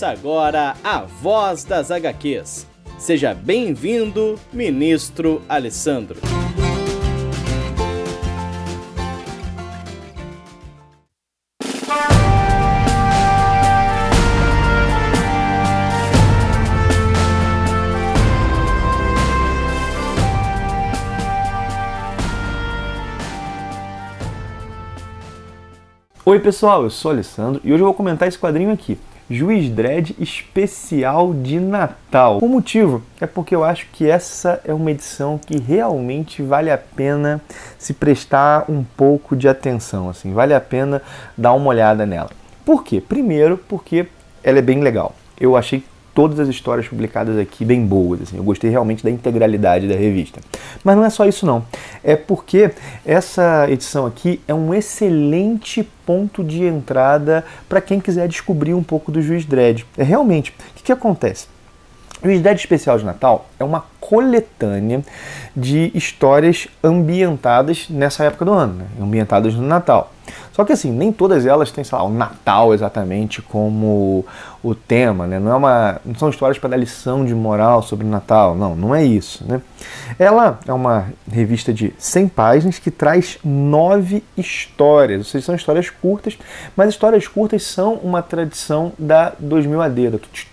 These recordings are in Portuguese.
Começa agora a Voz das HQs. Seja bem-vindo, ministro Alessandro. Oi pessoal, eu sou Alessandro e hoje eu vou comentar esse quadrinho aqui, Juiz Dredd Especial de Natal. O motivo é porque eu acho que essa é uma edição que realmente vale a pena se prestar um pouco de atenção, assim, vale a pena dar uma olhada nela. Por quê? Primeiro, porque ela é bem legal. Eu achei todas as histórias publicadas aqui bem boas. Assim. Eu gostei realmente da integralidade da revista. Mas não é só isso não. É porque essa edição aqui é um excelente ponto de entrada para quem quiser descobrir um pouco do Juiz Dredd. É realmente, o que, que acontece? O Juiz Dredd Especial de Natal é uma coletânea de histórias ambientadas nessa época do ano, né? ambientadas no Natal. Só que assim, nem todas elas têm, sei lá, o Natal exatamente como o tema, né? Não, é uma, não são histórias para dar lição de moral sobre o Natal, não, não é isso, né? Ela é uma revista de 100 páginas que traz nove histórias, ou seja, são histórias curtas, mas histórias curtas são uma tradição da 2000 AD, da 2000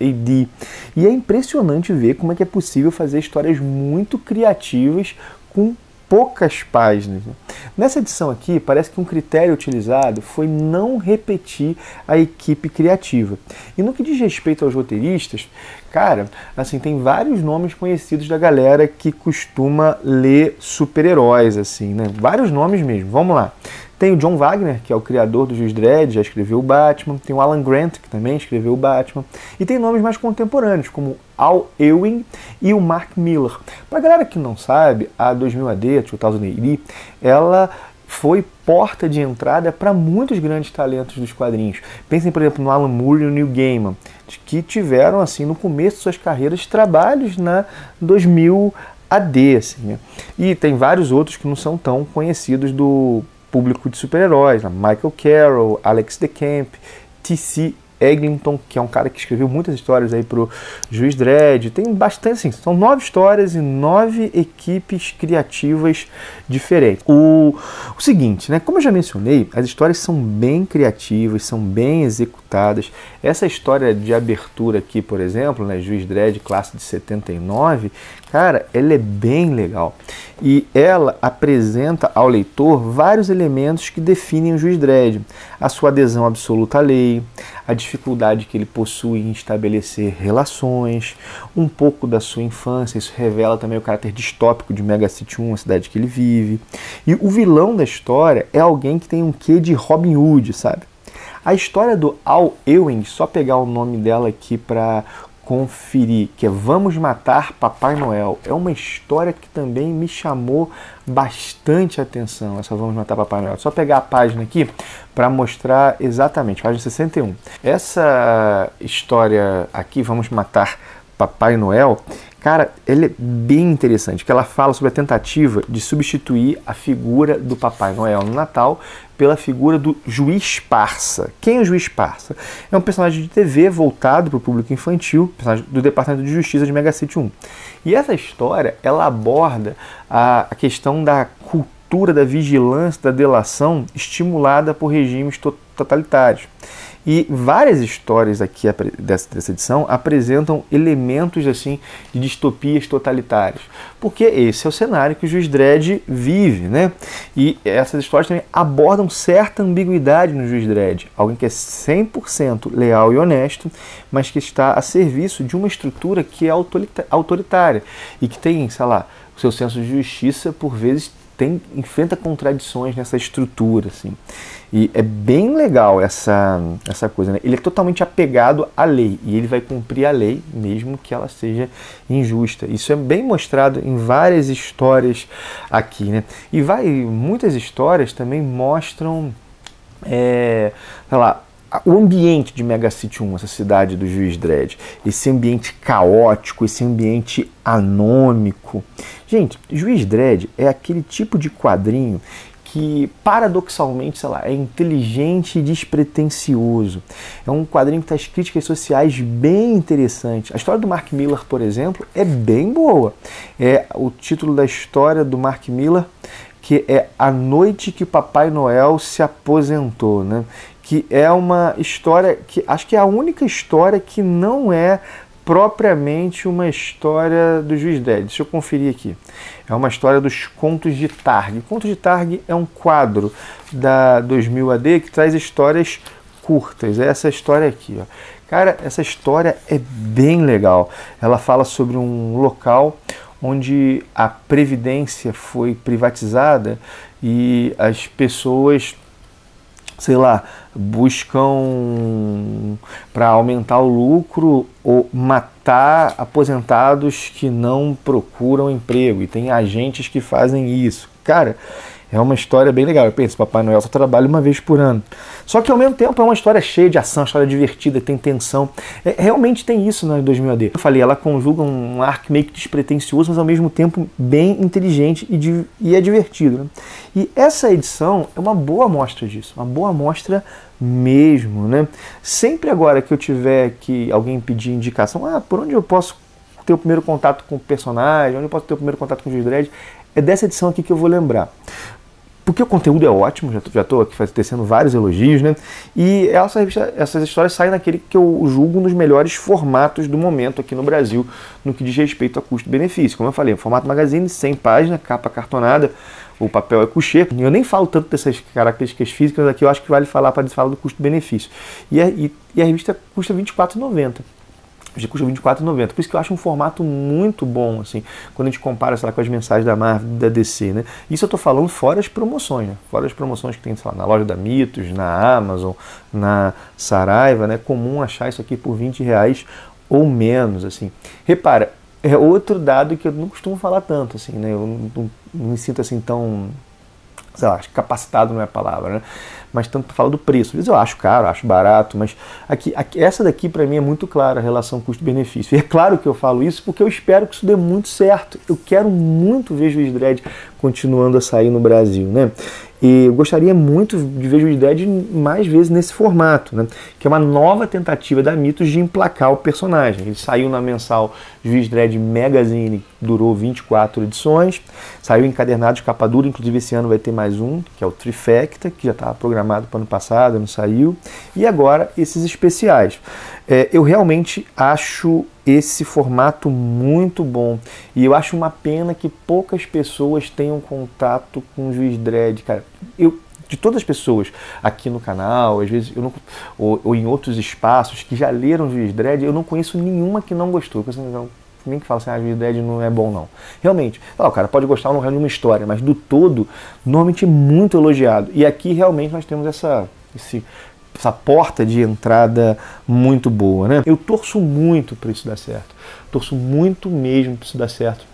AD. E é impressionante ver como é que é possível fazer histórias muito criativas com poucas páginas. Né? Nessa edição aqui, parece que um critério utilizado foi não repetir a equipe criativa. E no que diz respeito aos roteiristas, cara, assim, tem vários nomes conhecidos da galera que costuma ler super-heróis, assim, né? Vários nomes mesmo. Vamos lá. Tem o John Wagner, que é o criador do Juiz Dredd, já escreveu o Batman. Tem o Alan Grant, que também escreveu o Batman. E tem nomes mais contemporâneos, como Al Ewing e o Mark Miller. Para a galera que não sabe, a 2000 AD, 2000 AD, ela foi porta de entrada para muitos grandes talentos dos quadrinhos. Pensem, por exemplo, no Alan Moore e no Neil Gaiman, que tiveram, assim, no começo de suas carreiras, trabalhos na 2000 AD. Assim, né? E tem vários outros que não são tão conhecidos do público de super-heróis? Michael Carroll, Alex DeCamp, T.C. Eglinton, que é um cara que escreveu muitas histórias aí pro Juiz Dredd. Tem bastante, assim, são nove histórias e nove equipes criativas diferentes. O, o seguinte, né, como eu já mencionei, as histórias são bem criativas, são bem executadas. Essa história de abertura aqui, por exemplo, né, Juiz Dredd, classe de 79, cara, ela é bem legal. E ela apresenta ao leitor vários elementos que definem o Juiz Dredd. A sua adesão absoluta à lei, a dificuldade que ele possui em estabelecer relações, um pouco da sua infância, isso revela também o caráter distópico de Mega City 1, a cidade que ele vive. E o vilão da história é alguém que tem um quê de Robin Hood, sabe? A história do Al Ewing, só pegar o nome dela aqui para conferir, que é Vamos Matar Papai Noel. É uma história que também me chamou bastante atenção, essa Vamos Matar Papai Noel. Só pegar a página aqui para mostrar exatamente, página 61. Essa história aqui, Vamos Matar Papai Noel, cara, ele é bem interessante, que ela fala sobre a tentativa de substituir a figura do Papai Noel no Natal pela figura do Juiz Parça. Quem é o Juiz Parça? É um personagem de TV voltado para o público infantil, personagem do Departamento de Justiça de Mega City 1. E essa história, ela aborda a, a questão da cultura da vigilância, da delação estimulada por regimes totalitários. E várias histórias aqui dessa, dessa edição apresentam elementos assim de distopias totalitárias, porque esse é o cenário que o Juiz Dredd vive, né? E essas histórias também abordam certa ambiguidade no Juiz Dredd, alguém que é 100% leal e honesto, mas que está a serviço de uma estrutura que é autoritária e que tem, sei lá, o seu senso de justiça por vezes tem enfrenta contradições nessa estrutura, assim. E é bem legal essa, essa coisa, né? Ele é totalmente apegado à lei e ele vai cumprir a lei, mesmo que ela seja injusta. Isso é bem mostrado em várias histórias aqui, né? E vai, muitas histórias também mostram, é, sei lá, o ambiente de Mega City 1, essa cidade do Juiz Dredd, esse ambiente caótico, esse ambiente anômico. Gente, Juiz Dredd é aquele tipo de quadrinho que paradoxalmente, sei lá, é inteligente e despretensioso. É um quadrinho que traz críticas sociais bem interessantes. A história do Mark Miller, por exemplo, é bem boa. É o título da história do Mark Miller que é A Noite que Papai Noel se aposentou, né? que é uma história que acho que é a única história que não é propriamente uma história do Juiz Dredd. Deixa eu conferir aqui. É uma história dos Contos de Targ. Contos de Targ é um quadro da 2000 AD que traz histórias curtas. É essa história aqui, ó. Cara, essa história é bem legal. Ela fala sobre um local onde a previdência foi privatizada e as pessoas sei lá, buscam para aumentar o lucro ou matar aposentados que não procuram emprego e tem agentes que fazem isso. Cara, é uma história bem legal. Eu penso, Papai Noel só trabalha uma vez por ano. Só que ao mesmo tempo é uma história cheia de ação, história divertida, tem tensão. É, realmente tem isso na 2000 AD. Eu falei, ela conjuga um arco meio que despretensioso, mas ao mesmo tempo bem inteligente e, e é divertido. Né? E essa edição é uma boa amostra disso, uma boa amostra mesmo. Né? Sempre agora que eu tiver que alguém pedir indicação, ah, por onde eu posso ter o primeiro contato com o personagem, onde eu posso ter o primeiro contato com o Juiz Dredd, é dessa edição aqui que eu vou lembrar porque o conteúdo é ótimo, já estou aqui tecendo vários elogios, né? E essa revista, essas histórias saem naquele que eu julgo um dos melhores formatos do momento aqui no Brasil, no que diz respeito a custo-benefício. Como eu falei, formato magazine, 100 páginas, capa cartonada, o papel é coucher. Eu nem falo tanto dessas características físicas aqui, eu acho que vale falar para falar do custo-benefício. E, e, e, a revista custa R$ 24,90 já custa R$24,90. Por isso que eu acho um formato muito bom, assim, quando a gente compara, sei lá, com as mensagens da Marvel, da DC, né? Isso eu tô falando fora as promoções, né? Fora as promoções que tem, sei lá, na loja da Mitos, na Amazon, na Saraiva, né? É comum achar isso aqui por 20 reais ou menos, assim. Repara, é outro dado que eu não costumo falar tanto, assim, né? Eu não, não, não me sinto assim tão sei lá, capacitado não é a palavra, né? Mas tanto falar do preço. Às vezes eu acho caro, acho barato, mas aqui, aqui essa daqui para mim é muito clara a relação custo-benefício. E é claro que eu falo isso porque eu espero que isso dê muito certo. Eu quero muito ver Juiz Dredd continuando a sair no Brasil, né? E eu gostaria muito de ver Juiz Dredd mais vezes nesse formato, né? que é uma nova tentativa da Mitos de emplacar o personagem. Ele saiu na mensal Juiz Dredd Magazine, durou 24 edições, saiu encadernado de capa dura, inclusive esse ano vai ter mais um, que é o Trifecta, que já estava programado para o ano passado, não saiu, e agora esses especiais. É, eu realmente acho esse formato muito bom. E eu acho uma pena que poucas pessoas tenham contato com o Juiz Dredd, cara. Eu, de todas as pessoas aqui no canal, às vezes eu não, ou, ou em outros espaços que já leram Juiz Dredd, eu não conheço nenhuma que não gostou. Eu não, nem que fala assim, ah, Juiz Dredd não é bom não. Realmente, o cara pode gostar ou não de uma história, mas do todo, normalmente muito elogiado. E aqui realmente nós temos essa, esse essa porta de entrada muito boa, né? Eu torço muito para isso dar certo. Torço muito mesmo para isso dar certo.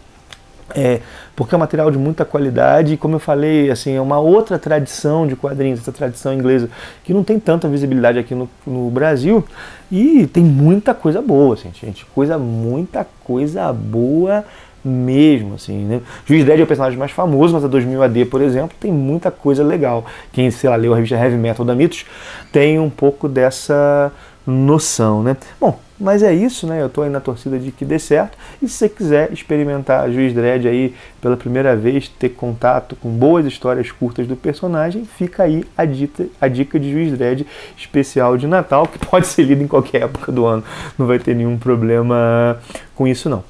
É, porque é um material de muita qualidade e como eu falei, assim, é uma outra tradição de quadrinhos, essa tradição inglesa que não tem tanta visibilidade aqui no, no Brasil e tem muita coisa boa, assim, gente, coisa muita coisa boa mesmo, assim, né? Juiz Dredd é o personagem mais famoso, mas a 2000 AD, por exemplo, tem muita coisa legal. Quem, sei lá, leu a revista Heavy Metal da Mitos tem um pouco dessa noção, né? Bom, mas é isso, né? Eu estou aí na torcida de que dê certo. E se você quiser experimentar Juiz Dredd aí pela primeira vez, ter contato com boas histórias curtas do personagem, fica aí a dica, a dica de Juiz Dredd especial de Natal, que pode ser lido em qualquer época do ano. Não vai ter nenhum problema com isso, não.